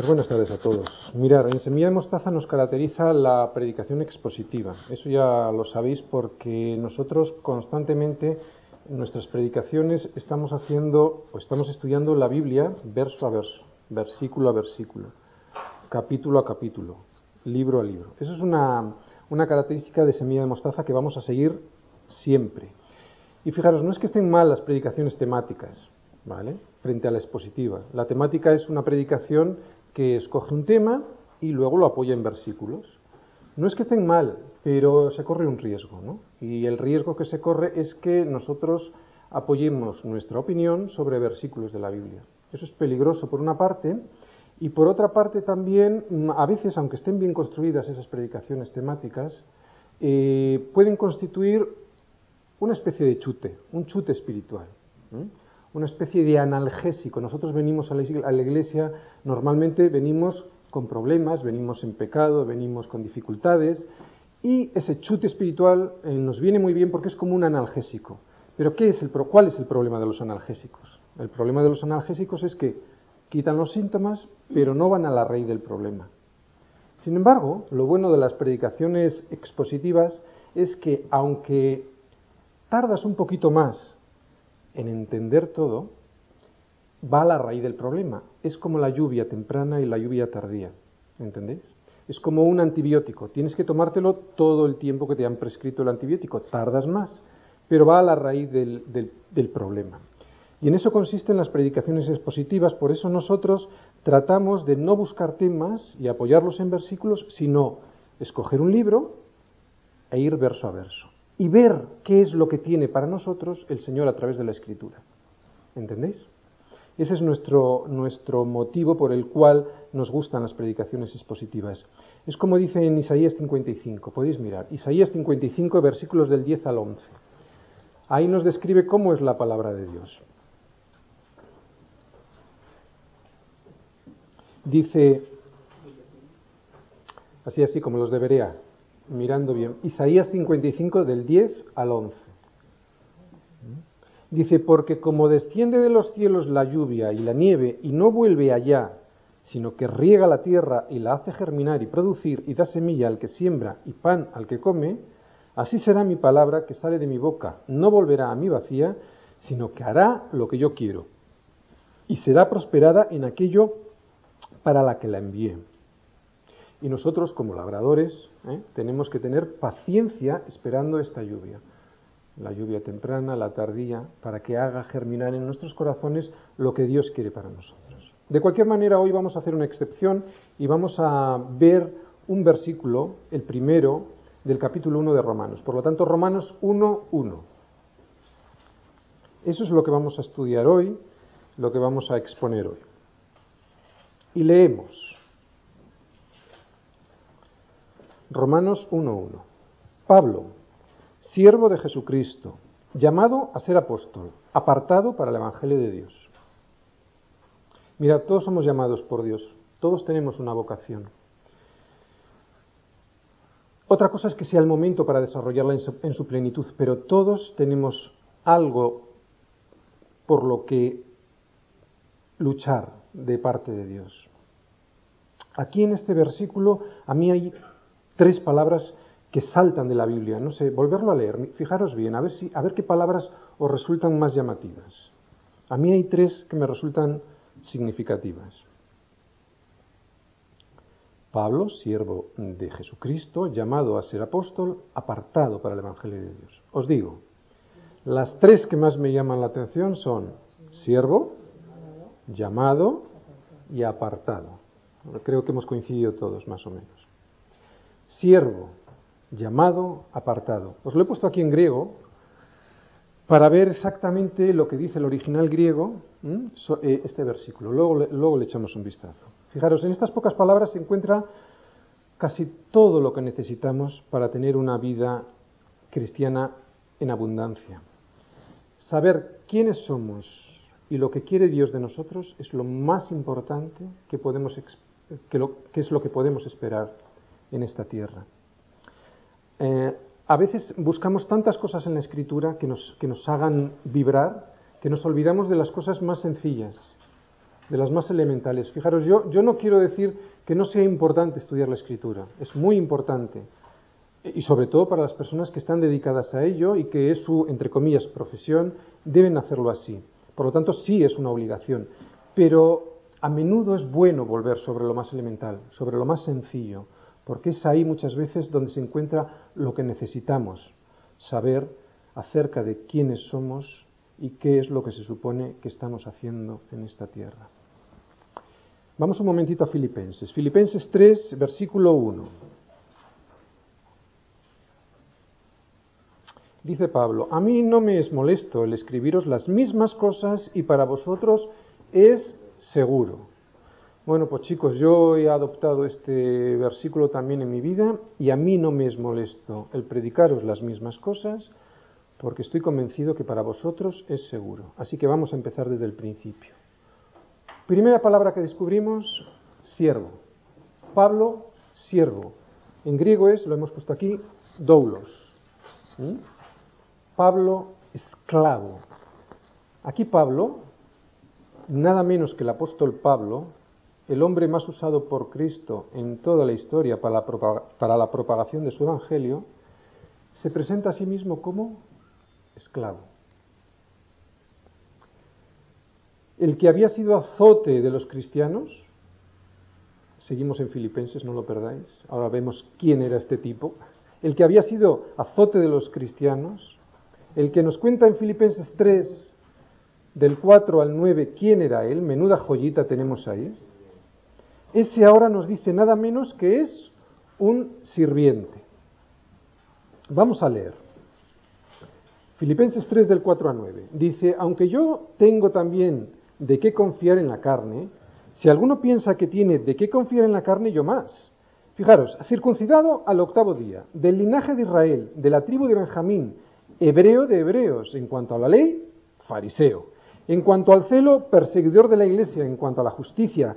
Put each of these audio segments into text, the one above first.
Pues buenas tardes a todos. Mirar, en Semilla de Mostaza nos caracteriza la predicación expositiva. Eso ya lo sabéis porque nosotros constantemente en nuestras predicaciones estamos haciendo o estamos estudiando la Biblia verso a verso, versículo a versículo, capítulo a capítulo, libro a libro. Eso es una, una característica de Semilla de Mostaza que vamos a seguir siempre. Y fijaros, no es que estén mal las predicaciones temáticas, ¿vale? Frente a la expositiva. La temática es una predicación que escoge un tema y luego lo apoya en versículos. No es que estén mal, pero se corre un riesgo, ¿no? Y el riesgo que se corre es que nosotros apoyemos nuestra opinión sobre versículos de la Biblia. Eso es peligroso por una parte, y por otra parte también, a veces, aunque estén bien construidas esas predicaciones temáticas, eh, pueden constituir una especie de chute, un chute espiritual una especie de analgésico. Nosotros venimos a la, iglesia, normalmente venimos con problemas, venimos en pecado, venimos con dificultades, y ese chute espiritual eh, nos viene muy bien porque es como un analgésico. Pero ¿qué es el, ¿cuál es el problema de los analgésicos? El problema de los analgésicos es que quitan los síntomas, pero no van a la raíz del problema. Sin embargo, lo bueno de las predicaciones expositivas es que aunque tardas un poquito más en entender todo, va a la raíz del problema. Es como la lluvia temprana y la lluvia tardía. ¿Entendéis? Es como un antibiótico. Tienes que tomártelo todo el tiempo que te han prescrito el antibiótico. Tardas más, pero va a la raíz del, del problema. Y en eso consisten las predicaciones expositivas. Por eso nosotros tratamos de no buscar temas y apoyarlos en versículos, sino escoger un libro e ir verso a verso y ver qué es lo que tiene para nosotros el Señor a través de la Escritura. ¿Entendéis? Ese es nuestro, nuestro motivo por el cual nos gustan las predicaciones expositivas. Es como dice en Isaías 55, podéis mirar, Isaías 55, versículos del 10 al 11. Ahí nos describe cómo es la palabra de Dios. Dice, así así como los debería, mirando bien, Isaías 55 del 10 al 11. Dice, porque como desciende de los cielos la lluvia y la nieve y no vuelve allá, sino que riega la tierra y la hace germinar y producir y da semilla al que siembra y pan al que come, así será mi palabra que sale de mi boca, no volverá a mí vacía, sino que hará lo que yo quiero y será prosperada en aquello para la que la envíe. Y nosotros, como labradores, ¿eh? tenemos que tener paciencia esperando esta lluvia, la lluvia temprana, la tardía, para que haga germinar en nuestros corazones lo que Dios quiere para nosotros. De cualquier manera, hoy vamos a hacer una excepción y vamos a ver un versículo, el primero, del capítulo 1 de Romanos. Por lo tanto, Romanos 1, 1. Eso es lo que vamos a estudiar hoy, lo que vamos a exponer hoy. Y leemos. Romanos 1.1. Pablo, siervo de Jesucristo, llamado a ser apóstol, apartado para el Evangelio de Dios. Mira, todos somos llamados por Dios, todos tenemos una vocación. Otra cosa es que sea el momento para desarrollarla en su, en su plenitud, pero todos tenemos algo por lo que luchar de parte de Dios. Aquí en este versículo a mí hay tres palabras que saltan de la Biblia. No sé, volverlo a leer. Fijaros bien, a ver, si, a ver qué palabras os resultan más llamativas. A mí hay tres que me resultan significativas. Pablo, siervo de Jesucristo, llamado a ser apóstol, apartado para el Evangelio de Dios. Os digo, las tres que más me llaman la atención son siervo, llamado y apartado. Creo que hemos coincidido todos, más o menos siervo, llamado, apartado. Os lo he puesto aquí en griego para ver exactamente lo que dice el original griego, eh, este versículo. Luego, luego le echamos un vistazo. Fijaros, en estas pocas palabras se encuentra casi todo lo que necesitamos para tener una vida cristiana en abundancia. Saber quiénes somos y lo que quiere Dios de nosotros es lo más importante que, podemos, que es lo que podemos esperar en esta tierra. Eh, a veces buscamos tantas cosas en la escritura que nos, que nos hagan vibrar que nos olvidamos de las cosas más sencillas. de las más elementales. Fijaros, yo, yo no quiero decir que no sea importante estudiar la escritura, es muy importante, y sobre todo para las personas que están dedicadas a ello y que es su, entre comillas, profesión, deben hacerlo así. Por lo tanto, sí es una obligación, pero a menudo es bueno volver sobre lo más elemental, sobre lo más sencillo, porque es ahí muchas veces donde se encuentra lo que necesitamos, saber acerca de quiénes somos y qué es lo que se supone que estamos haciendo en esta tierra. Vamos un momentito a Filipenses. Filipenses 3, versículo 1. Dice Pablo, a mí no me es molesto el escribiros las mismas cosas y para vosotros es seguro. Bueno, pues chicos, yo he adoptado este versículo también en mi vida y a mí no me es molesto el predicaros las mismas cosas porque estoy convencido que para vosotros es seguro. Así que vamos a empezar desde el principio. Primera palabra que descubrimos, siervo. Pablo, siervo. En griego es, lo hemos puesto aquí, doulos. ¿Mm? Pablo, esclavo. Aquí Pablo, nada menos que el apóstol Pablo, el hombre más usado por Cristo en toda la historia para la, propagación de su evangelio, se presenta a sí mismo como esclavo. El que había sido azote de los cristianos, seguimos en Filipenses, no lo perdáis, ahora vemos quién era este tipo, el que había sido azote de los cristianos, el que nos cuenta en Filipenses 3, del 4 al 9, quién era él, menuda joyita tenemos ahí, ese ahora nos dice nada menos que es un sirviente. Vamos a leer. Filipenses 3 del 4 a 9. Dice, aunque yo tengo también de qué confiar en la carne, si alguno piensa que tiene de qué confiar en la carne, yo más. Fijaros, circuncidado al octavo día, del linaje de Israel, de la tribu de Benjamín, hebreo de hebreos, en cuanto a la ley, fariseo. En cuanto al celo, perseguidor de la iglesia, en cuanto a la justicia,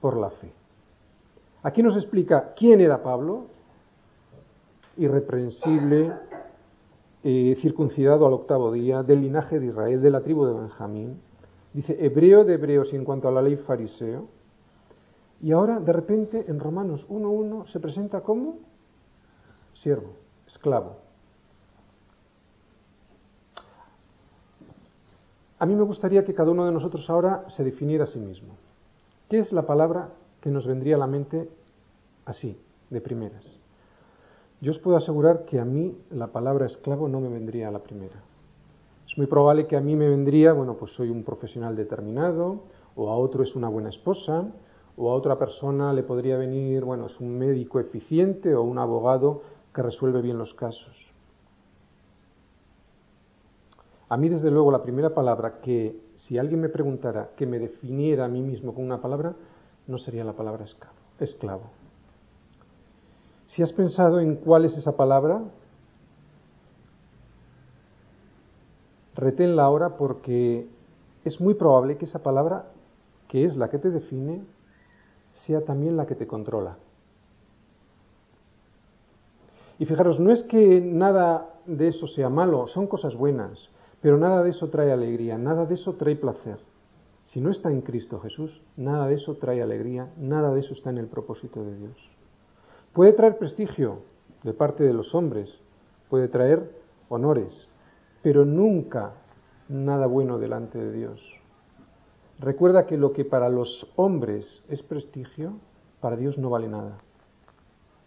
por la fe. Aquí nos explica quién era Pablo, irreprensible, eh, circuncidado al octavo día, del linaje de Israel, de la tribu de Benjamín. Dice, hebreo de hebreos y en cuanto a la ley fariseo. Y ahora, de repente, en Romanos 1.1 se presenta como siervo, esclavo. A mí me gustaría que cada uno de nosotros ahora se definiera a sí mismo. ¿Qué es la palabra que nos vendría a la mente así, de primeras? Yo os puedo asegurar que a mí la palabra esclavo no me vendría a la primera. Es muy probable que a mí me vendría, bueno, pues soy un profesional determinado, o a otro es una buena esposa, o a otra persona le podría venir, bueno, es un médico eficiente o un abogado que resuelve bien los casos. A mí, desde luego, la primera palabra que, si alguien me preguntara que me definiera a mí mismo con una palabra, no sería la palabra esclavo. Si has pensado en cuál es esa palabra, reténla ahora porque es muy probable que esa palabra, que es la que te define, sea también la que te controla. Y fijaros, no es que nada de eso sea malo, son cosas buenas, pero nada de eso trae alegría, nada de eso trae placer. Si no está en Cristo Jesús, nada de eso trae alegría, nada de eso está en el propósito de Dios. Puede traer prestigio de parte de los hombres, puede traer honores, pero nunca nada bueno delante de Dios. Recuerda que lo que para los hombres es prestigio, para Dios no vale nada.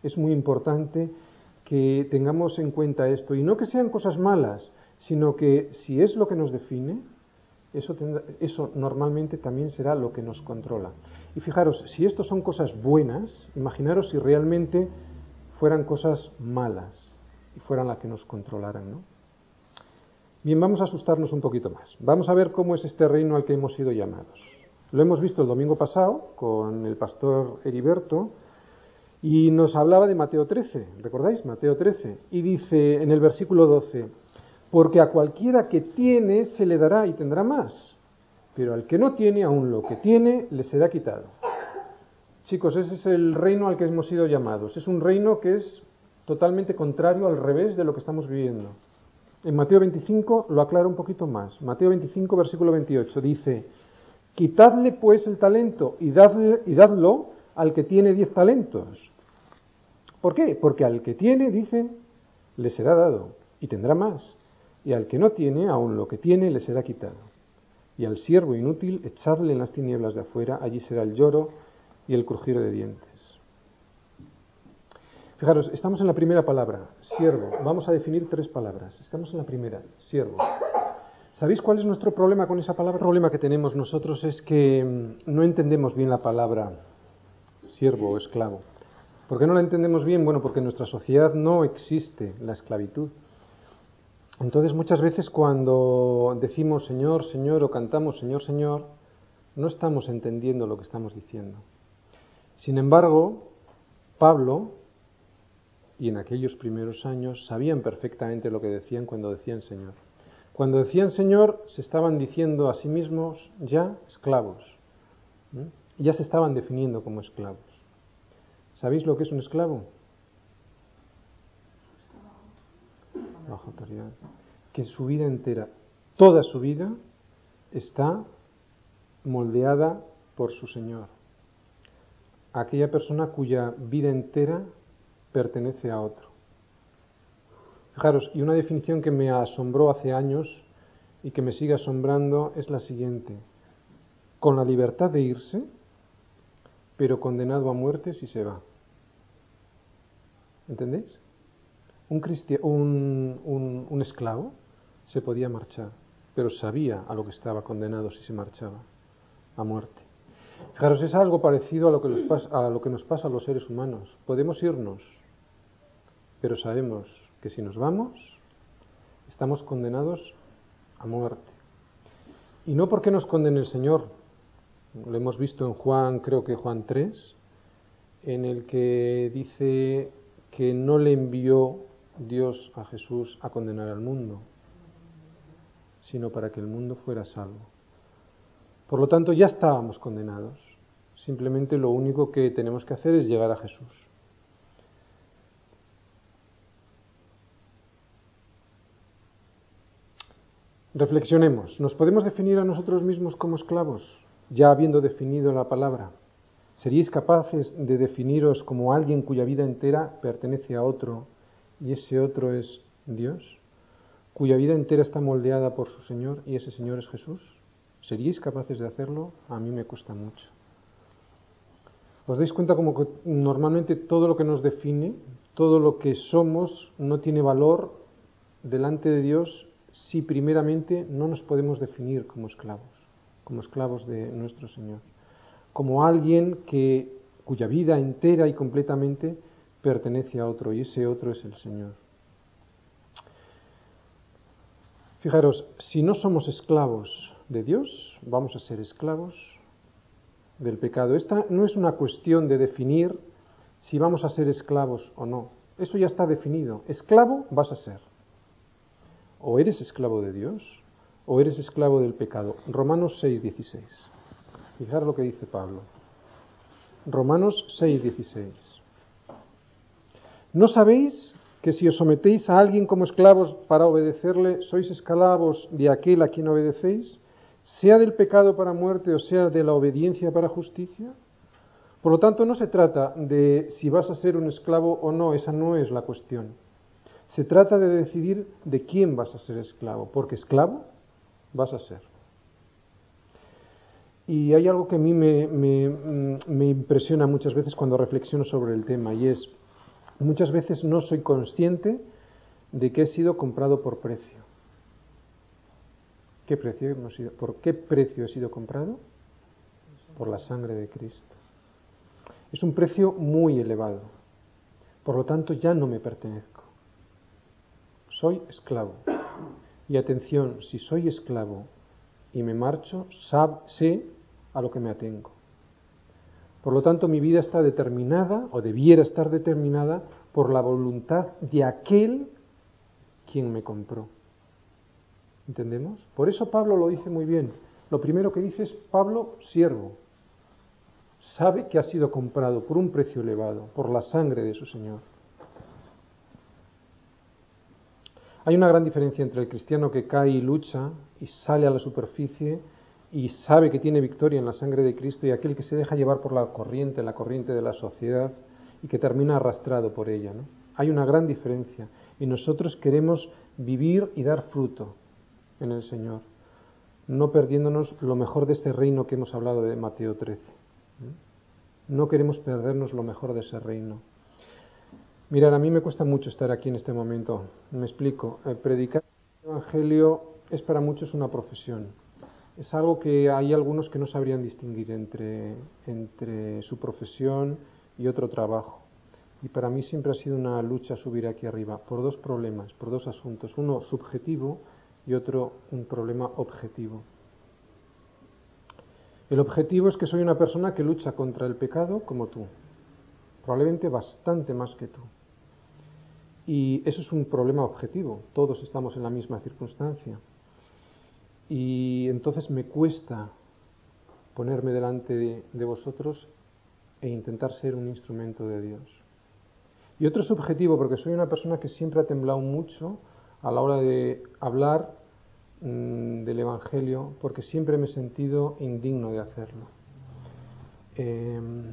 Es muy importante que tengamos en cuenta esto, y no que sean cosas malas, sino que si es lo que nos define, eso, eso, normalmente también será lo que nos controla. Y fijaros, si esto son cosas buenas, imaginaros si realmente fueran cosas malas y fueran las que nos controlaran, ¿no? Bien, vamos a asustarnos un poquito más. Vamos a ver cómo es este reino al que hemos sido llamados. Lo hemos visto el domingo pasado con el pastor Heriberto y nos hablaba de Mateo 13, ¿recordáis? Mateo 13. Y dice en el versículo 12, porque a cualquiera que tiene se le dará y tendrá más, pero al que no tiene, aún lo que tiene, le será quitado. Chicos, ese es el reino al que hemos sido llamados. Es un reino que es totalmente contrario al revés de lo que estamos viviendo. En Mateo 25 lo aclara un poquito más. Mateo 25, versículo 28 dice, quitadle pues el talento y, dadle, y dadlo al que tiene diez talentos. ¿Por qué? Porque al que tiene, dice, le será dado y tendrá más. Y al que no tiene, aun lo que tiene, le será quitado. Y al siervo inútil, echadle en las tinieblas de afuera, allí será el lloro y el crujir de dientes. Fijaros, estamos en la primera palabra, siervo. Vamos a definir tres palabras. Estamos en la primera, siervo. ¿Sabéis cuál es nuestro problema con esa palabra? El problema que tenemos nosotros es que mm, no entendemos bien la palabra siervo o esclavo. ¿Por qué no la entendemos bien? Bueno, porque en nuestra sociedad no existe la esclavitud. Entonces muchas veces cuando decimos Señor, Señor o cantamos Señor, Señor, no estamos entendiendo lo que estamos diciendo. Sin embargo, Pablo y en aquellos primeros años sabían perfectamente lo que decían cuando decían Señor. Cuando decían Señor, se estaban diciendo a sí mismos ya esclavos. Ya se estaban definiendo como esclavos. ¿Sabéis lo que es un esclavo? Bajo autoridad. Que su vida entera, toda su vida, está moldeada por su Señor aquella persona cuya vida entera pertenece a otro. Fijaros, y una definición que me asombró hace años y que me sigue asombrando es la siguiente. Con la libertad de irse, pero condenado a muerte si se va. ¿Entendéis? Un, un, un esclavo se podía marchar, pero sabía a lo que estaba condenado si se marchaba, a muerte. Fijaros, es algo parecido a lo, que nos pasa, a lo que nos pasa a los seres humanos. Podemos irnos, pero sabemos que si nos vamos, estamos condenados a muerte. Y no porque nos condene el Señor, lo hemos visto en Juan, creo que Juan 3, en el que dice que no le envió Dios a Jesús a condenar al mundo, sino para que el mundo fuera salvo. Por lo tanto, ya estábamos condenados. Simplemente lo único que tenemos que hacer es llegar a Jesús. Reflexionemos. ¿Nos podemos definir a nosotros mismos como esclavos, ya habiendo definido la palabra? ¿Seríais capaces de definiros como alguien cuya vida entera pertenece a otro y ese otro es Dios? ¿Cuya vida entera está moldeada por su Señor y ese Señor es Jesús? ¿Seríais capaces de hacerlo? A mí me cuesta mucho. ¿Os dais cuenta como que normalmente todo lo que nos define, todo lo que somos, no tiene valor delante de Dios si primeramente no nos podemos definir como esclavos, como esclavos de nuestro Señor, como alguien que cuya vida entera y completamente pertenece a otro y ese otro es el Señor. Fijaros, si no somos esclavos de Dios, vamos a ser esclavos del pecado. Esta no es una cuestión de definir si vamos a ser esclavos o no. Eso ya está definido. Esclavo vas a ser. O eres esclavo de Dios o eres esclavo del pecado. Romanos 6:16. Fijar lo que dice Pablo. Romanos 6:16. ¿No sabéis que si os sometéis a alguien como esclavos para obedecerle, sois esclavos de aquel a quien obedecéis, sea del pecado para muerte o sea de la obediencia para justicia? Por lo tanto, no se trata de si vas a ser un esclavo o no, esa no es la cuestión. Se trata de decidir de quién vas a ser esclavo, porque esclavo vas a ser. Y hay algo que a mí me, me impresiona muchas veces cuando reflexiono sobre el tema, y es, Muchas veces no soy consciente de que he sido comprado por precio. ¿Qué precio? ¿Por qué precio he sido comprado? Por la sangre de Cristo. Es un precio muy elevado. Por lo tanto, ya no me pertenezco. Soy esclavo. Y atención, si soy esclavo y me marcho, sé a lo que me atengo. Por lo tanto, mi vida está determinada, o debiera estar determinada, por la voluntad de aquel quien me compró. ¿Entendemos? Por eso Pablo lo dice muy bien. Lo primero que dice es Pablo, siervo. Sabe que ha sido comprado por un precio elevado, por la sangre de su Señor. Hay una gran diferencia entre el cristiano que cae y lucha y sale a la superficie y sabe que tiene victoria en la sangre de Cristo y aquel que se deja llevar por la corriente, la corriente de la sociedad y que termina arrastrado por ella. ¿no? Hay una gran diferencia y nosotros queremos vivir y dar fruto en el Señor, no perdiéndonos lo mejor de este reino que hemos hablado de Mateo 13. No queremos perdernos lo mejor de ese reino. Mirar, a mí me cuesta mucho estar aquí en este momento. Me explico. Eh, predicar el Evangelio es para muchos una profesión. Es algo que hay algunos que no sabrían distinguir entre, entre su profesión y otro trabajo. Y para mí siempre ha sido una lucha subir aquí arriba por dos problemas, por dos asuntos. Uno subjetivo y otro un problema objetivo. El objetivo es que soy una persona que lucha contra el pecado como tú, probablemente bastante más que tú. Y eso es un problema objetivo, todos estamos en la misma circunstancia. Y entonces me cuesta ponerme delante de, vosotros e intentar ser un instrumento de Dios. Y otro subjetivo, porque soy una persona que siempre ha temblado mucho a la hora de hablar mm, del Evangelio, porque siempre me he sentido indigno de hacerlo. Em,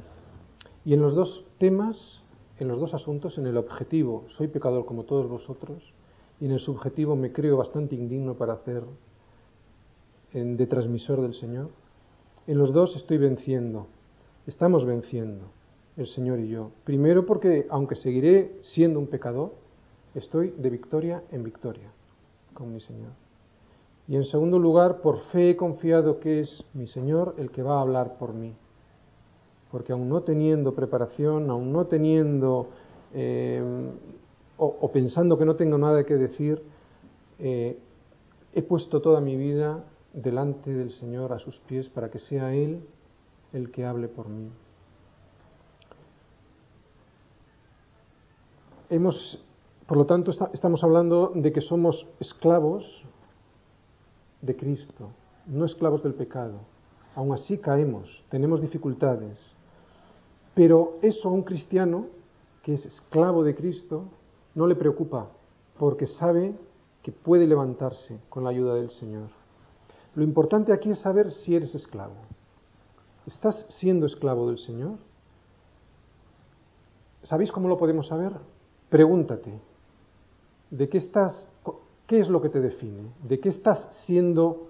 y en los dos temas en los dos asuntos, en el objetivo, soy pecador como todos vosotros, y en el subjetivo me creo bastante indigno para hacer de transmisor del Señor. En los dos estoy venciendo, estamos venciendo, el Señor y yo. Primero porque, aunque seguiré siendo un pecador, estoy de victoria en victoria con mi Señor. Y en segundo lugar, por fe he confiado que es mi Señor el que va a hablar por mí porque aún no teniendo preparación, aún no teniendo eh, o, pensando que no tengo nada que decir, eh, he puesto toda mi vida delante del Señor a sus pies para que sea Él el que hable por mí. Hemos, por lo tanto, estamos hablando de que somos esclavos de Cristo, no esclavos del pecado. Aún así caemos, tenemos dificultades, pero eso a un cristiano que es esclavo de Cristo no le preocupa, porque sabe que puede levantarse con la ayuda del Señor. Lo importante aquí es saber si eres esclavo. ¿Estás siendo esclavo del Señor? ¿Sabéis cómo lo podemos saber? Pregúntate, ¿de qué estás, qué es lo que te define? ¿De qué estás siendo,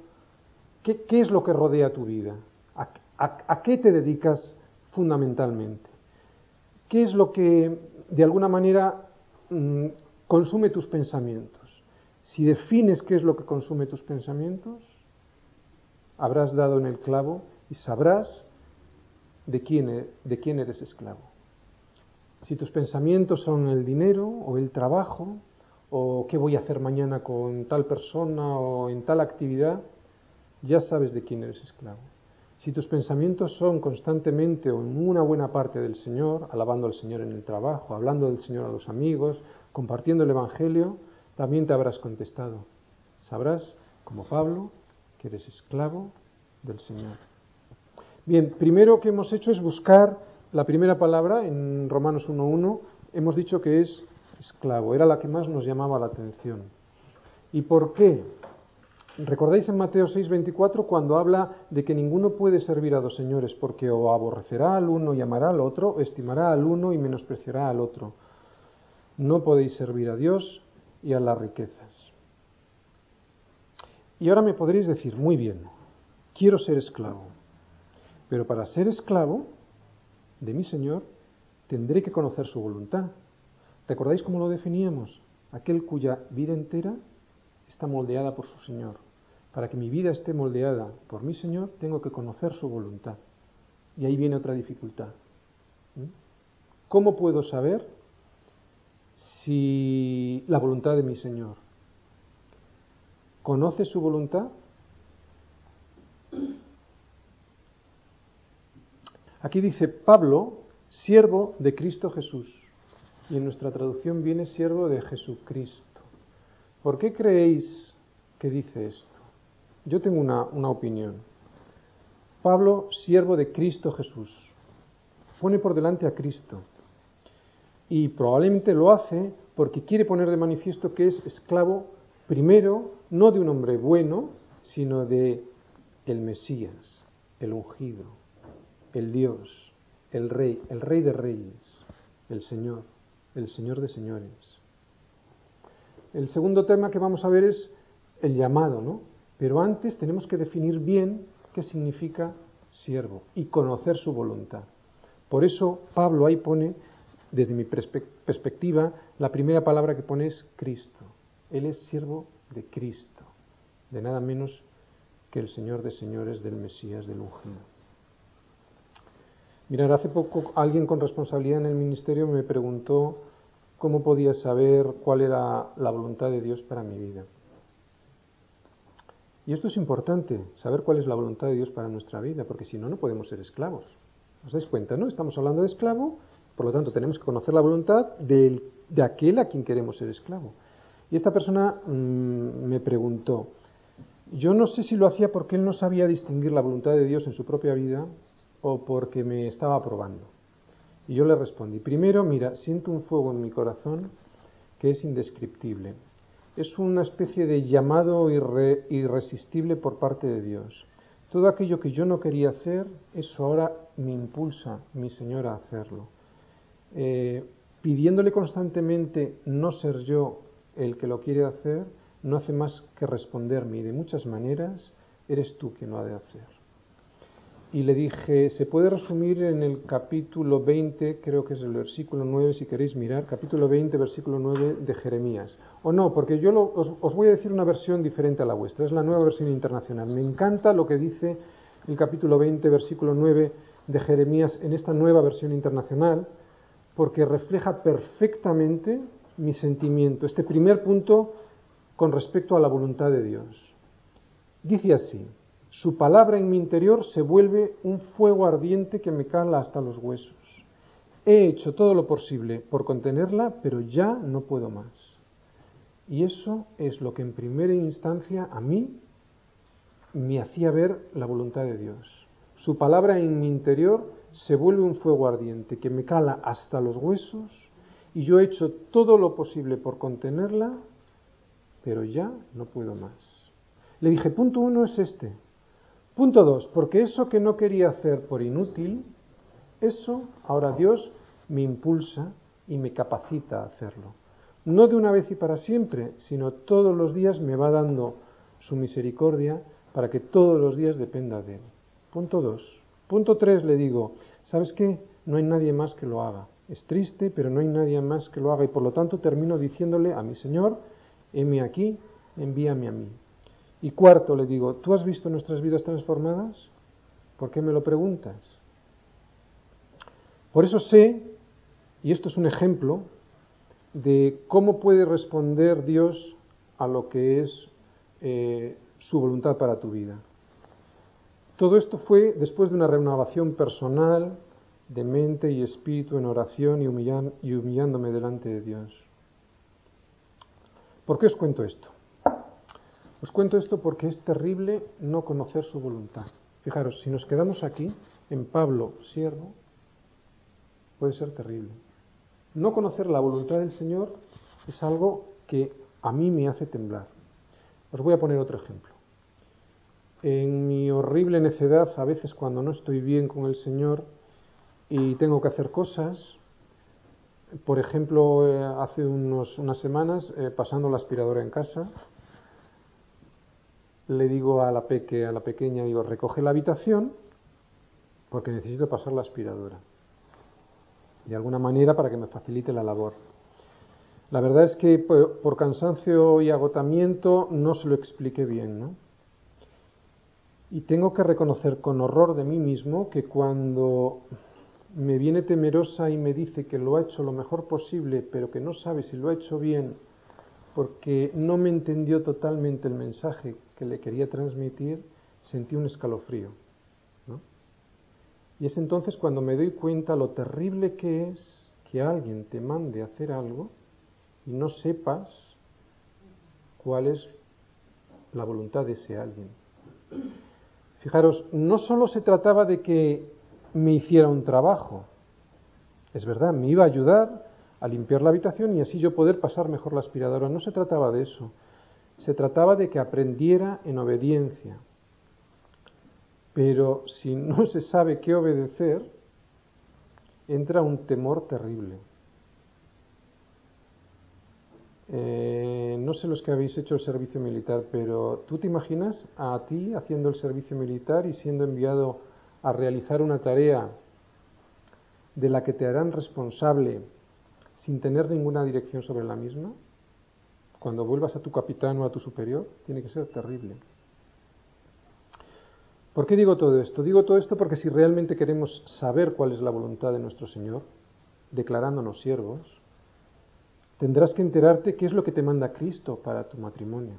qué, es lo que rodea tu vida? a qué te dedicas fundamentalmente. ¿Qué es lo que de alguna manera mm, consume tus pensamientos? Si defines qué es lo que consume tus pensamientos, habrás dado en el clavo y sabrás de quién, e, de quién eres esclavo. Si tus pensamientos son el dinero o el trabajo o qué voy a hacer mañana con tal persona o en tal actividad, ya sabes de quién eres esclavo. Si tus pensamientos son constantemente o en una buena parte del Señor, alabando al Señor en el trabajo, hablando del Señor a los amigos, compartiendo el Evangelio, también te habrás contestado. Sabrás, como Pablo, que eres esclavo del Señor. Bien, primero que hemos hecho es buscar la primera palabra en Romanos 1.1. Hemos dicho que es esclavo, era la que más nos llamaba la atención. ¿Y por qué? ¿Recordáis en Mateo 6:24 cuando habla de que ninguno puede servir a dos señores porque o aborrecerá al uno y amará al otro, o estimará al uno y menospreciará al otro? No podéis servir a Dios y a las riquezas. Y ahora me podréis decir, muy bien, quiero ser esclavo, pero para ser esclavo de mi Señor tendré que conocer su voluntad. ¿Recordáis cómo lo definíamos? Aquel cuya vida entera está moldeada por su Señor. Para que mi vida esté moldeada por mi Señor, tengo que conocer su voluntad. Y ahí viene otra dificultad. ¿Cómo puedo saber si la voluntad de mi Señor? ¿Conoce su voluntad? Aquí dice Pablo, siervo de Cristo Jesús. Y en nuestra traducción viene siervo de Jesucristo. ¿Por qué creéis que dice esto? Yo tengo una, una opinión. Pablo, siervo de Cristo Jesús, pone por delante a Cristo. Y probablemente lo hace porque quiere poner de manifiesto que es esclavo primero no de un hombre bueno, sino de el Mesías, el ungido, el Dios, el Rey, el Rey de Reyes, el Señor, el Señor de Señores. El segundo tema que vamos a ver es el llamado, ¿no? Pero antes tenemos que definir bien qué significa siervo y conocer su voluntad. Por eso Pablo ahí pone, desde mi perspectiva, la primera palabra que pone es Cristo. Él es siervo de Cristo, de nada menos que el Señor de señores del Mesías del ungido. Mirar, hace poco alguien con responsabilidad en el ministerio me preguntó cómo podía saber cuál era la voluntad de Dios para mi vida. Y esto es importante, saber cuál es la voluntad de Dios para nuestra vida, porque si no, no podemos ser esclavos. ¿Os dais cuenta, no? Estamos hablando de esclavo, por lo tanto tenemos que conocer la voluntad de aquel a quien queremos ser esclavo. Y esta persona mm, me preguntó, yo no sé si lo hacía porque él no sabía distinguir la voluntad de Dios en su propia vida o porque me estaba probando. Y yo le respondí, primero, mira, siento un fuego en mi corazón que es indescriptible. Es una especie de llamado irresistible por parte de Dios. Todo aquello que yo no quería hacer, eso ahora me impulsa mi Señor a hacerlo. Eh, pidiéndole constantemente no ser yo el que lo quiere hacer no hace más que responderme y de muchas maneras eres tú quien lo ha de hacer. Y le dije, se puede resumir en el capítulo 20, creo que es el versículo 9, si queréis mirar, capítulo 20, versículo 9 de Jeremías. O no, porque yo os, os voy a decir una versión diferente a la vuestra, es la nueva versión internacional. Me encanta lo que dice el capítulo 20, versículo 9 de Jeremías en esta nueva versión internacional, porque refleja perfectamente mi sentimiento, este primer punto con respecto a la voluntad de Dios. Dice así, su palabra en mi interior se vuelve un fuego ardiente que me cala hasta los huesos. He hecho todo lo posible por contenerla, pero ya no puedo más. Y eso es lo que en primera instancia a mí me hacía ver la voluntad de Dios. Su palabra en mi interior se vuelve un fuego ardiente que me cala hasta los huesos y yo he hecho todo lo posible por contenerla, pero ya no puedo más. Le dije, punto uno es este. Punto dos, porque eso que no quería hacer por inútil, eso ahora Dios me impulsa y me capacita a hacerlo. No de una vez y para siempre, sino todos los días me va dando su misericordia para que todos los días dependa de Él. Punto dos. Punto tres, le digo, ¿sabes qué? No hay nadie más que lo haga. Es triste, pero no hay nadie más que lo haga y por lo tanto termino diciéndole a mi Señor, heme aquí, envíame a mí. Y cuarto, le digo, ¿tú has visto nuestras vidas transformadas? ¿Por qué me lo preguntas? Por eso sé, y esto es un ejemplo, de cómo puede responder Dios a lo que es eh, su voluntad para tu vida. Todo esto fue después de una renovación personal, de mente y espíritu en oración y, y humillándome delante de Dios. ¿Por qué os cuento esto? Os cuento esto porque es terrible no conocer su voluntad. Fijaros, si nos quedamos aquí, en Pablo, siervo, puede ser terrible. No conocer la voluntad del Señor es algo que a mí me hace temblar. Os voy a poner otro ejemplo. En mi horrible necedad, a veces cuando no estoy bien con el Señor, y tengo que hacer cosas. Por ejemplo, eh, hace unos, unas semanas, eh, pasando la aspiradora en casa, le digo a la, peque, a la pequeña, digo, recoge la habitación porque necesito pasar la aspiradora. De alguna manera para que me facilite la labor. La verdad es que por, por cansancio y agotamiento no se lo expliqué bien, ¿no? Y tengo que reconocer con horror de mí mismo que cuando me viene temerosa y me dice que lo ha hecho lo mejor posible, pero que no sabe si lo ha hecho bien, porque no me entendió totalmente el mensaje que le quería transmitir, sentí un escalofrío. Y es entonces cuando me doy cuenta lo terrible que es que alguien te mande a hacer algo y no sepas cuál es la voluntad de ese alguien. Fijaros, no solo se trataba de que me hiciera un trabajo, es verdad, me iba a ayudar a limpiar la habitación y así yo poder pasar mejor la aspiradora. No se trataba de eso, se trataba de que aprendiera en obediencia. Pero si no se sabe qué obedecer, entra un temor terrible. Eh, no sé los que habéis hecho el servicio militar, pero ¿tú te imaginas a ti haciendo el servicio militar y siendo enviado a realizar una tarea de la que te harán responsable sin tener ninguna dirección sobre la misma? Cuando vuelvas a tu capitán o a tu superior, tiene que ser terrible. ¿Por qué digo todo esto? Digo todo esto porque si realmente queremos saber cuál es la voluntad de nuestro Señor, declarándonos siervos, tendrás que enterarte qué es lo que te manda Cristo para tu matrimonio,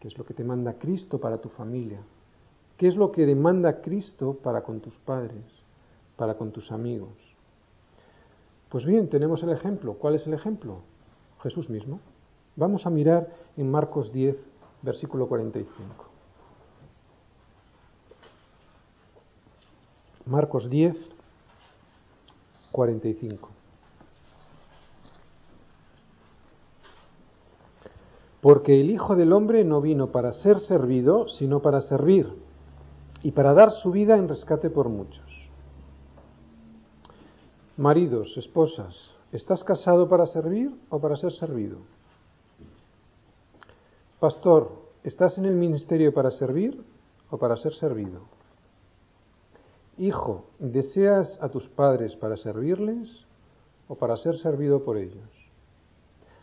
qué es lo que te manda Cristo para tu familia, qué es lo que demanda Cristo para con tus padres, para con tus amigos. Pues bien, tenemos el ejemplo. ¿Cuál es el ejemplo? Jesús mismo. Vamos a mirar en Marcos 10, versículo 45. Marcos 10, 45. Porque el Hijo del Hombre no vino para ser servido, sino para servir y para dar su vida en rescate por muchos. Maridos, esposas, ¿estás casado para servir o para ser servido? Pastor, ¿estás en el ministerio para servir o para ser servido? Hijo, ¿deseas a tus padres para servirles o para ser servido por ellos?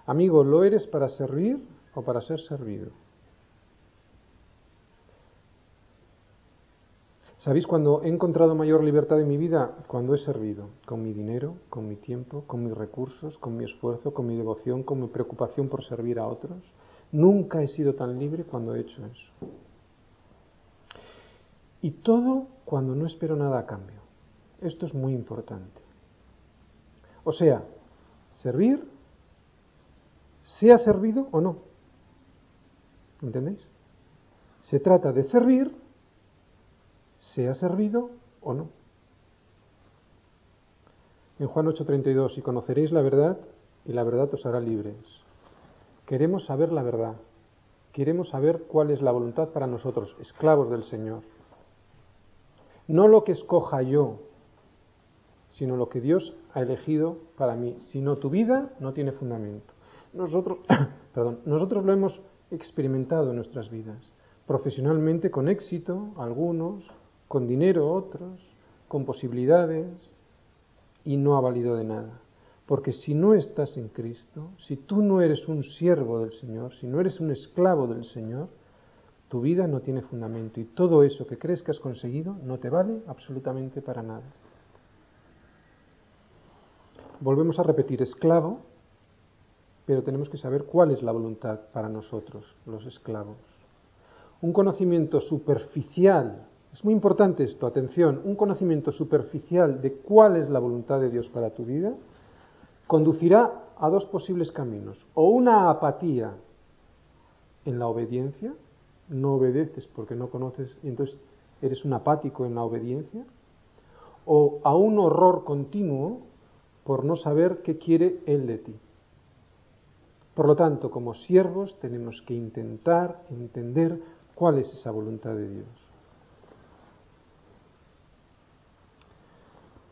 Amigo, ¿lo eres para servir o para ser servido? ¿Sabéis cuando he encontrado mayor libertad en mi vida? Cuando he servido, con mi dinero, con mi tiempo, con mis recursos, con mi esfuerzo, con mi devoción, con mi preocupación por servir a otros. Nunca he sido tan libre cuando he hecho eso. Y todo cuando no espero nada a cambio. Esto es muy importante. O sea, servir, sea servido o no. ¿Entendéis? Se trata de servir, sea servido o no. En Juan 8:32, y conoceréis la verdad, y la verdad os hará libres. Queremos saber la verdad. Queremos saber cuál es la voluntad para nosotros, esclavos del Señor. No lo que escoja yo, sino lo que Dios ha elegido para mí. Si no, tu vida no tiene fundamento. Nosotros, perdón, nosotros lo hemos experimentado en nuestras vidas, profesionalmente con éxito, algunos, con dinero otros, con posibilidades, y no ha valido de nada. Porque si no estás en Cristo, si tú no eres un siervo del Señor, si no eres un esclavo del Señor, tu vida no tiene fundamento y todo eso que crees que has conseguido no te vale absolutamente para nada. Volvemos a repetir, esclavo, pero tenemos que saber cuál es la voluntad para nosotros, los esclavos. Un conocimiento superficial, es muy importante esto, atención, un conocimiento superficial de cuál es la voluntad de Dios para tu vida, conducirá a dos posibles caminos, o una apatía en la obediencia, no obedeces porque no conoces y entonces eres un apático en la obediencia, o a un horror continuo por no saber qué quiere Él de ti. Por lo tanto, como siervos tenemos que intentar entender cuál es esa voluntad de Dios.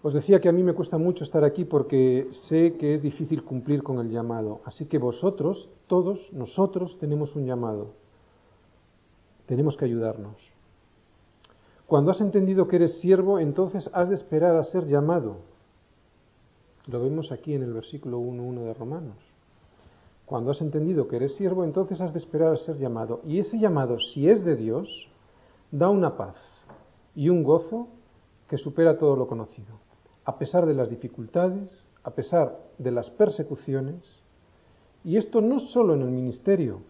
Os decía que a mí me cuesta mucho estar aquí porque sé que es difícil cumplir con el llamado. Así que vosotros, todos nosotros, tenemos un llamado. Tenemos que ayudarnos. Cuando has entendido que eres siervo, entonces has de esperar a ser llamado. Lo vemos aquí en el versículo 1.1 de Romanos. Cuando has entendido que eres siervo, entonces has de esperar a ser llamado. Y ese llamado, si es de Dios, da una paz y un gozo que supera todo lo conocido. A pesar de las dificultades, a pesar de las persecuciones, y esto no solo en el ministerio,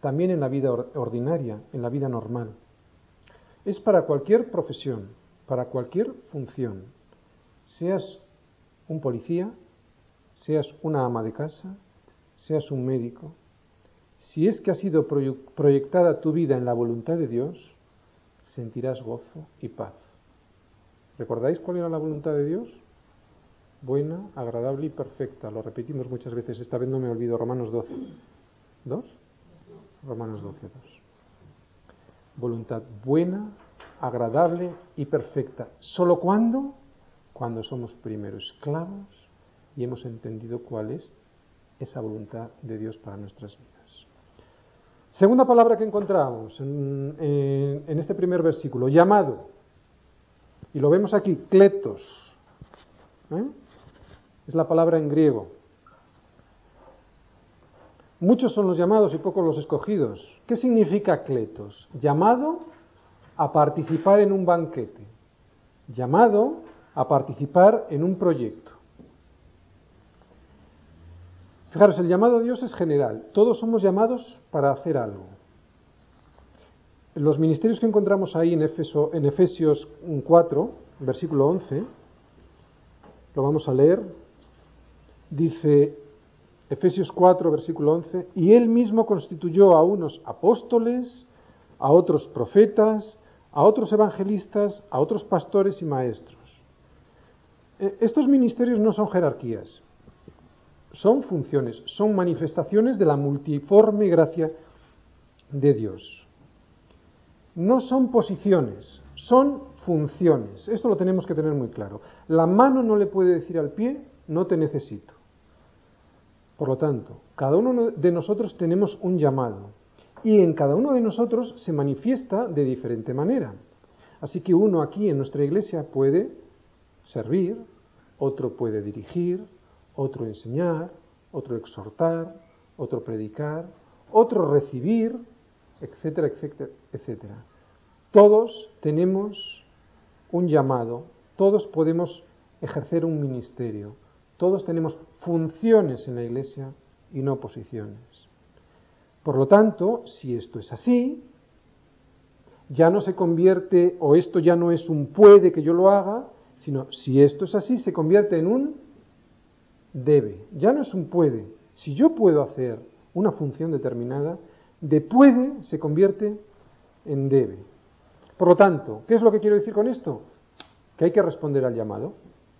también en la vida ordinaria, en la vida normal. Es para cualquier profesión, para cualquier función, seas un policía, seas una ama de casa, seas un médico, si es que ha sido proyectada tu vida en la voluntad de Dios, sentirás gozo y paz. ¿Recordáis cuál era la voluntad de Dios? Buena, agradable y perfecta. Lo repetimos muchas veces. Esta vez no me olvido. Romanos 12. ¿Dos? Romanos 12, 2. Voluntad buena, agradable y perfecta. ¿Solo cuándo? Cuando somos primero esclavos y hemos entendido cuál es esa voluntad de Dios para nuestras vidas. Segunda palabra que encontramos en, este primer versículo, llamado. Y lo vemos aquí, kletos. ¿eh? Es la palabra en griego. Muchos son los llamados y pocos los escogidos. ¿Qué significa kletos? Llamado a participar en un banquete. Llamado a participar en un proyecto. Fijaros, el llamado a Dios es general. Todos somos llamados para hacer algo. Los ministerios que encontramos ahí en, Efesios 4, versículo 11, lo vamos a leer. Dice Efesios 4, versículo 11, y él mismo constituyó a unos apóstoles, a otros profetas, a otros evangelistas, a otros pastores y maestros. E, estos ministerios no son jerarquías, son funciones, son manifestaciones de la multiforme gracia de Dios. No son posiciones, son funciones. Esto lo tenemos que tener muy claro. La mano no le puede decir al pie, no te necesito. Por lo tanto, cada uno de nosotros tenemos un llamado y en cada uno de nosotros se manifiesta de diferente manera. Así que uno aquí en nuestra iglesia puede servir, otro puede dirigir, otro enseñar, otro exhortar, otro predicar, otro recibir, etcétera, etcétera, etcétera. Todos tenemos un llamado, todos podemos ejercer un ministerio, todos tenemos funciones en la iglesia y no posiciones. Por lo tanto, si esto es así, ya no se convierte, o esto ya no es un puede que yo lo haga, sino si esto es así, se convierte en un debe, ya no es un puede. Si yo puedo hacer una función determinada, de puede se convierte en debe. Por lo tanto, ¿qué es lo que quiero decir con esto? Que hay que responder al llamado.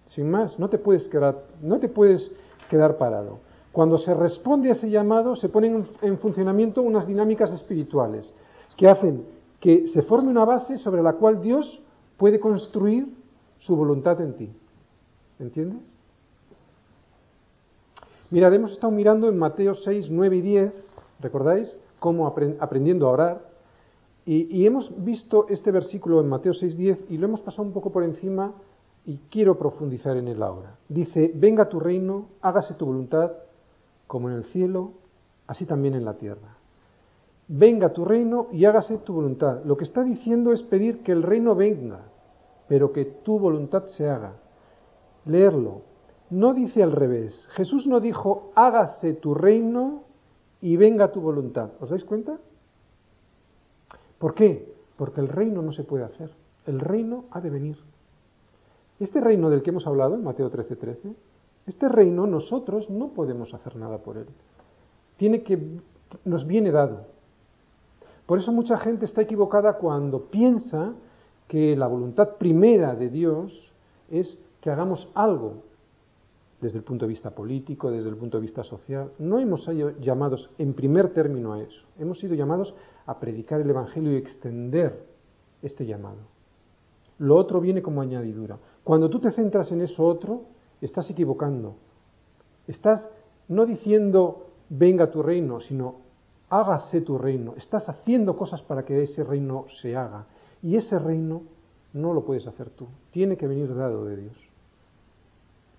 Sin más, no te puedes quedar, no te puedes quedar parado. Cuando se responde a ese llamado, se ponen en funcionamiento unas dinámicas espirituales que hacen que se forme una base sobre la cual Dios puede construir su voluntad en ti. ¿Entiendes? Mirad, hemos estado mirando en Mateo 6, 9 y 10, ¿recordáis? Cómo aprendiendo a orar. Y, y, hemos visto este versículo en Mateo 6, 10 y lo hemos pasado un poco por encima y quiero profundizar en él ahora. Dice, venga tu reino, hágase tu voluntad, como en el cielo, así también en la tierra. Venga tu reino y hágase tu voluntad. Lo que está diciendo es pedir que el reino venga, pero que tu voluntad se haga. Leerlo no dice al revés. Jesús no dijo, hágase tu reino y venga tu voluntad. ¿Os dais cuenta? ¿Por qué? Porque el reino no se puede hacer. El reino ha de venir. Este reino del que hemos hablado en Mateo 13:13, 13, este reino nosotros no podemos hacer nada por él. Tiene que nos viene dado. Por eso mucha gente está equivocada cuando piensa que la voluntad primera de Dios es que hagamos algo desde el punto de vista político, desde el punto de vista social. No hemos sido llamados en primer término a eso. Hemos sido llamados a predicar el Evangelio y extender este llamado. Lo otro viene como añadidura. Cuando tú te centras en eso otro, estás equivocando. Estás no diciendo venga tu reino, sino hágase tu reino. Estás haciendo cosas para que ese reino se haga. Y ese reino no lo puedes hacer tú. Tiene que venir dado de Dios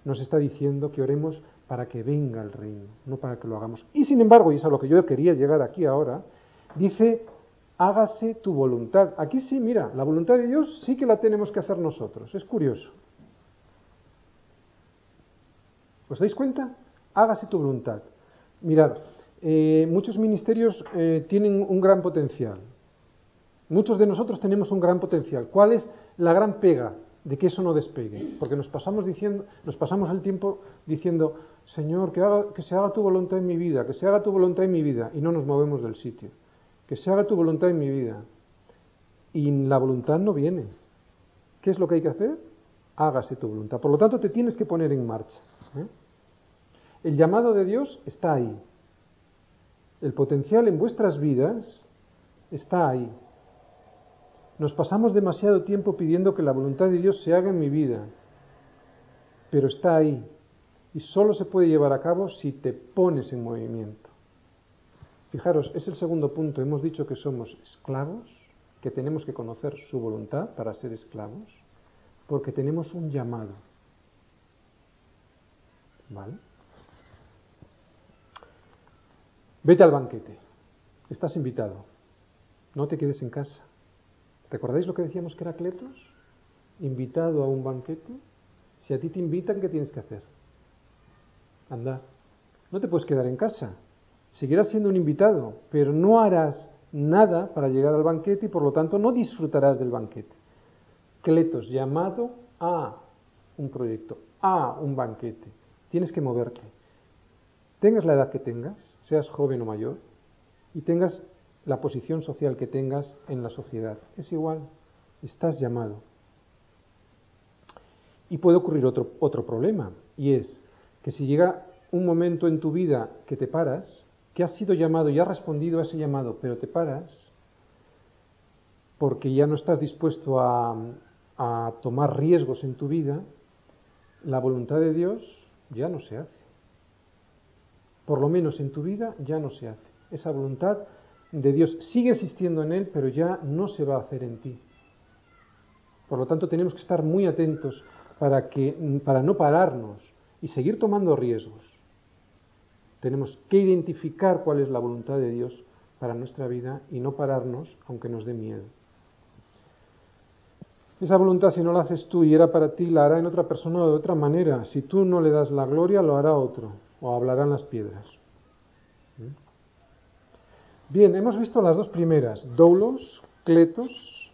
nos está diciendo que oremos para que venga el reino, no para que lo hagamos. Y sin embargo, y es a lo que yo quería llegar aquí ahora, dice, hágase tu voluntad. Aquí sí, mira, la voluntad de Dios sí que la tenemos que hacer nosotros. Es curioso. ¿Os dais cuenta? Hágase tu voluntad. Mirad, eh, muchos ministerios eh, tienen un gran potencial. Muchos de nosotros tenemos un gran potencial. ¿Cuál es la gran pega de que eso no despegue, porque nos pasamos diciendo, nos pasamos el tiempo diciendo, Señor, que, haga, que se haga tu voluntad en mi vida, que se haga tu voluntad en mi vida, y no nos movemos del sitio. Que se haga tu voluntad en mi vida. Y la voluntad no viene. ¿Qué es lo que hay que hacer? Hágase tu voluntad. Por lo tanto, te tienes que poner en marcha. ¿eh? El llamado de Dios está ahí. El potencial en vuestras vidas está ahí. Nos pasamos demasiado tiempo pidiendo que la voluntad de Dios se haga en mi vida, pero está ahí y solo se puede llevar a cabo si te pones en movimiento. Fijaros, es el segundo punto. Hemos dicho que somos esclavos, que tenemos que conocer su voluntad para ser esclavos, porque tenemos un llamado. ¿Vale? Vete al banquete. Estás invitado. No te quedes en casa. ¿Recordáis lo que decíamos que era Cletos? Invitado a un banquete. Si a ti te invitan, ¿qué tienes que hacer? Anda. No te puedes quedar en casa. Seguirás siendo un invitado, pero no harás nada para llegar al banquete y por lo tanto no disfrutarás del banquete. Cletos, llamado a un proyecto, a un banquete. Tienes que moverte. Tengas la edad que tengas, seas joven o mayor, y tengas la posición social que tengas en la sociedad. Es igual, estás llamado. Y puede ocurrir otro, otro problema, y es que si llega un momento en tu vida que te paras, que has sido llamado y has respondido a ese llamado, pero te paras, porque ya no estás dispuesto a, a tomar riesgos en tu vida, la voluntad de Dios ya no se hace. Por lo menos en tu vida ya no se hace. Esa voluntad de Dios sigue existiendo en Él, pero ya no se va a hacer en ti. Por lo tanto, tenemos que estar muy atentos para, que, para no pararnos y seguir tomando riesgos. Tenemos que identificar cuál es la voluntad de Dios para nuestra vida y no pararnos aunque nos dé miedo. Esa voluntad, si no la haces tú y era para ti, la hará en otra persona o de otra manera. Si tú no le das la gloria, lo hará otro o hablarán las piedras. Bien, hemos visto las dos primeras, doulos, cletos,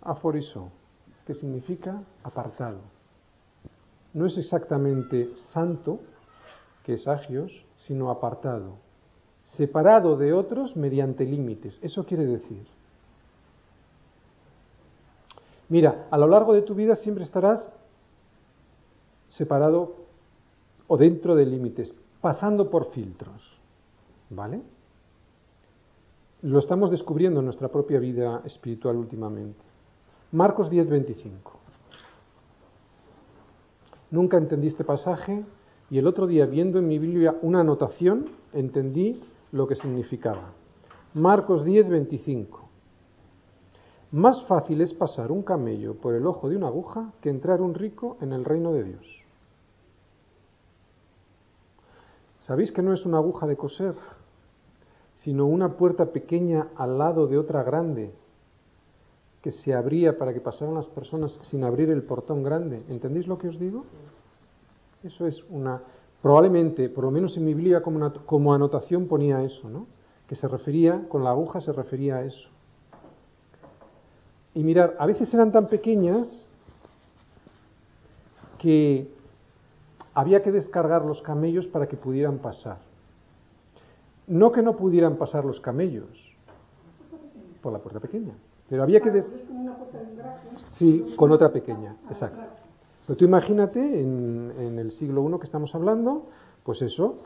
aforiso, que significa apartado. No es exactamente santo, que es agios, sino apartado, separado de otros mediante límites. Eso quiere decir. Mira, a lo largo de tu vida siempre estarás separado o dentro de límites, pasando por filtros. ¿Vale? Lo estamos descubriendo en nuestra propia vida espiritual últimamente. Marcos 10, 25. Nunca entendí este pasaje y el otro día viendo en mi Biblia una anotación entendí lo que significaba. Marcos 10, 25. Más fácil es pasar un camello por el ojo de una aguja que entrar un rico en el reino de Dios. ¿Sabéis que no es una aguja de coser? Sino una puerta pequeña al lado de otra grande que se abría para que pasaran las personas sin abrir el portón grande. ¿Entendéis lo que os digo? Eso es una... Probablemente, por lo menos en mi Biblia como, como anotación ponía eso, ¿no? Que se refería, con la aguja se refería a eso. Y mirar, a veces eran tan pequeñas que había que descargar los camellos para que pudieran pasar. No que no pudieran pasar los camellos por la puerta pequeña, pero había que... Des... Sí, con otra pequeña, exacto. Pero tú imagínate en, el siglo I que estamos hablando, pues eso,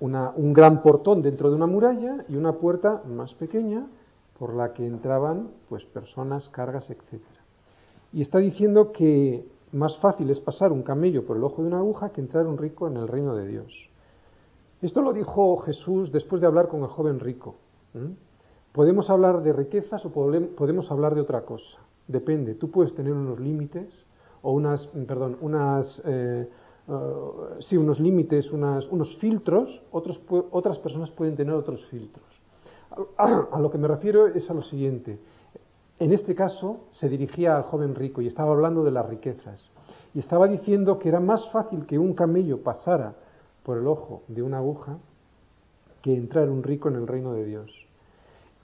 una, un gran portón dentro de una muralla y una puerta más pequeña por la que entraban pues personas, cargas, etc. Y está diciendo que más fácil es pasar un camello por el ojo de una aguja que entrar un rico en el reino de Dios. Esto lo dijo Jesús después de hablar con el joven rico. Podemos hablar de riquezas o podemos hablar de otra cosa. Depende. Tú puedes tener unos límites o unas, perdón, unas, eh, uh, sí, unos límites, unos filtros. Otros, otras personas pueden tener otros filtros. A, lo que me refiero es a lo siguiente. En este caso se dirigía al joven rico y estaba hablando de las riquezas. Y estaba diciendo que era más fácil que un camello pasara por el ojo de una aguja que entrar un rico en el reino de Dios.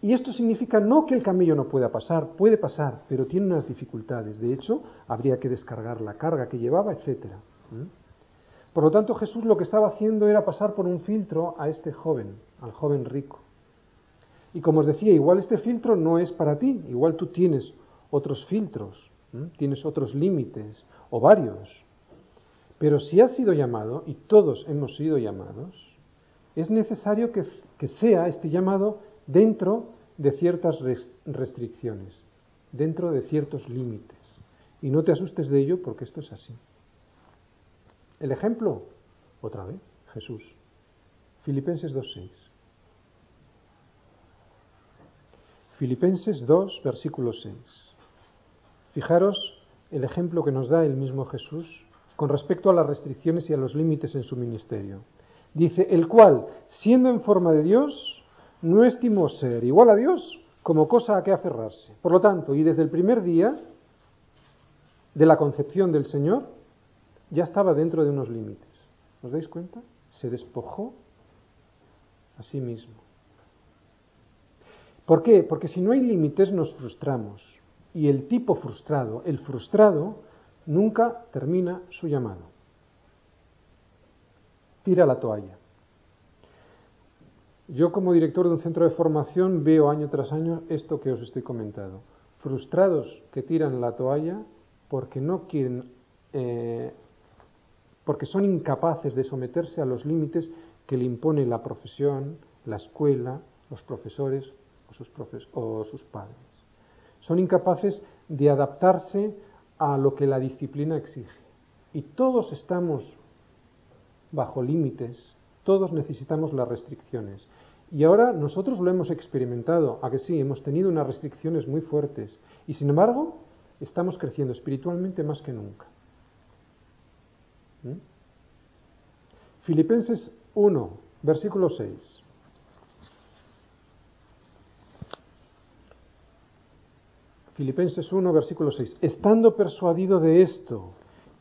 Y esto significa no que el camello no pueda pasar, puede pasar, pero tiene unas dificultades. De hecho, habría que descargar la carga que llevaba, etc. Por lo tanto, Jesús lo que estaba haciendo era pasar por un filtro a este joven, al joven rico. Y como os decía, igual este filtro no es para ti, igual tú tienes otros filtros, tienes otros límites o varios. Pero si has sido llamado, y todos hemos sido llamados, es necesario que, sea este llamado dentro de ciertas restricciones, dentro de ciertos límites. Y no te asustes de ello porque esto es así. El ejemplo, otra vez, Jesús. Filipenses 2.6. Filipenses 2, versículo 6. Fijaros el ejemplo que nos da el mismo Jesús con respecto a las restricciones y a los límites en su ministerio. Dice, el cual, siendo en forma de Dios, no estimó ser igual a Dios como cosa a que aferrarse. Por lo tanto, y desde el primer día de la concepción del Señor, ya estaba dentro de unos límites. ¿Os dais cuenta? Se despojó a sí mismo. ¿Por qué? Porque si no hay límites nos frustramos. Y el tipo frustrado, el frustrado, nunca termina su llamado. Tira la toalla. Yo como director de un centro de formación veo año tras año esto que os estoy comentando. Frustrados que tiran la toalla porque no quieren, eh, porque son incapaces de someterse a los límites que le impone la profesión, la escuela, los profesores o sus, o sus padres. Son incapaces de adaptarse a lo que la disciplina exige. Y todos estamos bajo límites todos necesitamos las restricciones. Y ahora nosotros lo hemos experimentado, a que sí, hemos tenido unas restricciones muy fuertes. Y sin embargo, estamos creciendo espiritualmente más que nunca. ¿Mm? Filipenses 1, versículo 6. Filipenses 1, versículo 6. Estando persuadido de esto,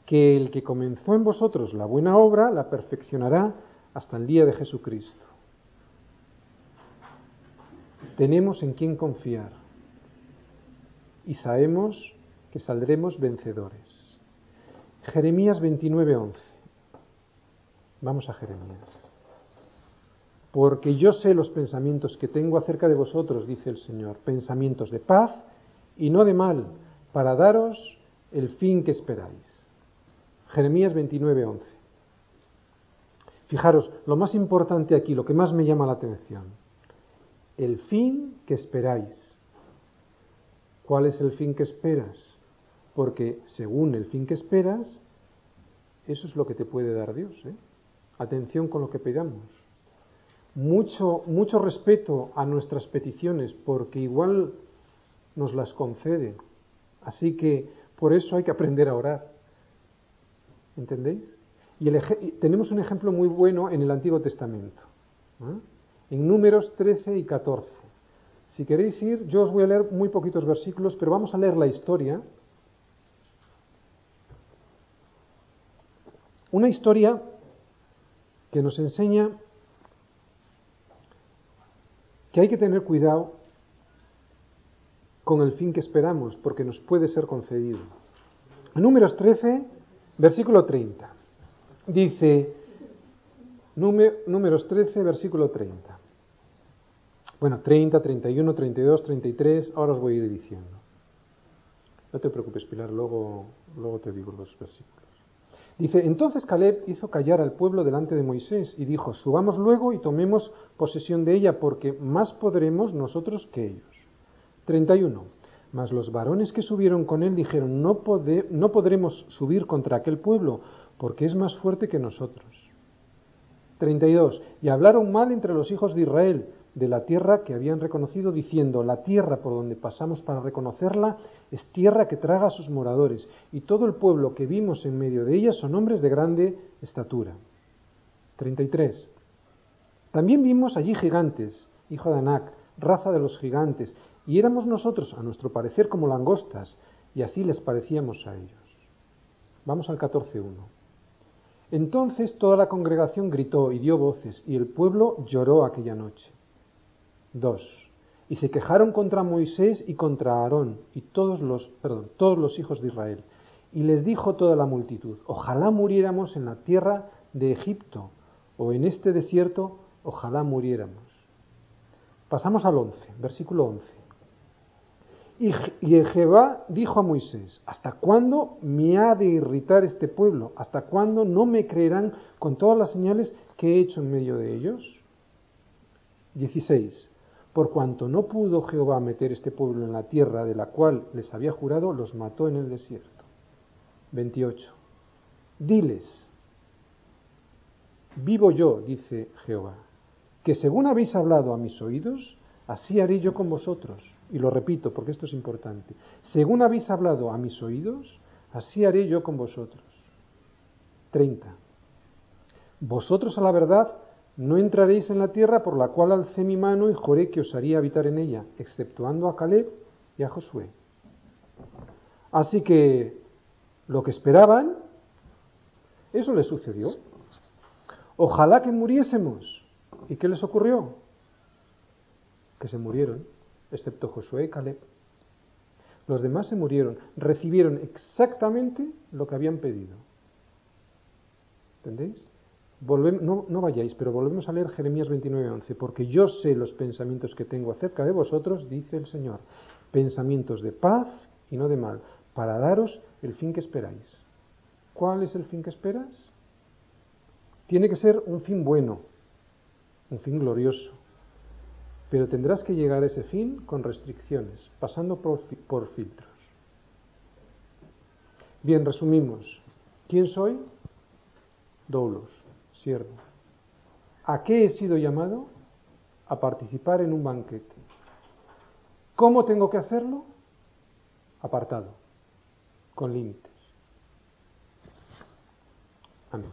que el que comenzó en vosotros la buena obra, la perfeccionará hasta el día de Jesucristo. Tenemos en quién confiar y sabemos que saldremos vencedores. Jeremías 29:11. Vamos a Jeremías. Porque yo sé los pensamientos que tengo acerca de vosotros, dice el Señor, pensamientos de paz y no de mal, para daros el fin que esperáis. Jeremías 29:11. Fijaros, lo más importante aquí, lo que más me llama la atención, el fin que esperáis. ¿Cuál es el fin que esperas? Porque según el fin que esperas, eso es lo que te puede dar Dios. ¿eh? Atención con lo que pedamos. Mucho, mucho respeto a nuestras peticiones, porque igual nos las concede. Así que por eso hay que aprender a orar. ¿Entendéis? Y tenemos un ejemplo muy bueno en el Antiguo Testamento, en números 13 y 14. Si queréis ir, yo os voy a leer muy poquitos versículos, pero vamos a leer la historia. Una historia que nos enseña que hay que tener cuidado con el fin que esperamos, porque nos puede ser concedido. Números 13, versículo 30 dice, números 13, versículo 30. Bueno, 30, 31, 32, 33, ahora os voy a ir diciendo. No te preocupes, Pilar, luego, luego te digo los versículos. Dice, entonces Caleb hizo callar al pueblo delante de Moisés y dijo, subamos luego y tomemos posesión de ella, porque más podremos nosotros que ellos. 31. Mas los varones que subieron con él dijeron, no, podremos subir contra aquel pueblo, porque es más fuerte que nosotros. 32. Y hablaron mal entre los hijos de Israel de la tierra que habían reconocido, diciendo, la tierra por donde pasamos para reconocerla es tierra que traga a sus moradores, y todo el pueblo que vimos en medio de ella son hombres de grande estatura. 33. También vimos allí gigantes, hijo de Anac, raza de los gigantes, y éramos nosotros, a nuestro parecer, como langostas, y así les parecíamos a ellos. Vamos al 14.1. Entonces toda la congregación gritó y dio voces, y el pueblo lloró aquella noche. 2. y se quejaron contra Moisés y contra Aarón y todos los, perdón, todos los hijos de Israel. Y les dijo toda la multitud, ojalá muriéramos en la tierra de Egipto o en este desierto, ojalá muriéramos. Pasamos al 11, versículo 11. Y, y Jehová dijo a Moisés, ¿hasta cuándo me ha de irritar este pueblo? ¿Hasta cuándo no me creerán con todas las señales que he hecho en medio de ellos? 16. Por cuanto no pudo Jehová meter este pueblo en la tierra de la cual les había jurado, los mató en el desierto. 28. Diles, vivo yo, dice Jehová, que según habéis hablado a mis oídos, así haré yo con vosotros. Y lo repito porque esto es importante. Según habéis hablado a mis oídos, así haré yo con vosotros. 30. Vosotros a la verdad no entraréis en la tierra por la cual alcé mi mano y juré que os haría habitar en ella, exceptuando a Caleb y a Josué. Así que lo que esperaban, eso les sucedió. Ojalá que muriésemos. ¿Y qué les ocurrió? Que se murieron, excepto Josué y Caleb. Los demás se murieron, recibieron exactamente lo que habían pedido. ¿Entendéis? no, no, vayáis, pero volvemos a leer Jeremías 29:11, porque yo sé los pensamientos que tengo acerca de vosotros, dice el Señor, pensamientos de paz y no de mal, para daros el fin que esperáis. ¿Cuál es el fin que esperas? Tiene que ser un fin bueno, un fin glorioso, pero tendrás que llegar a ese fin con restricciones, pasando por, por filtros. Bien, resumimos. ¿Quién soy? Doulos siervo. ¿A qué he sido llamado? A participar en un banquete. ¿Cómo tengo que hacerlo? Apartado, con límites. Amén.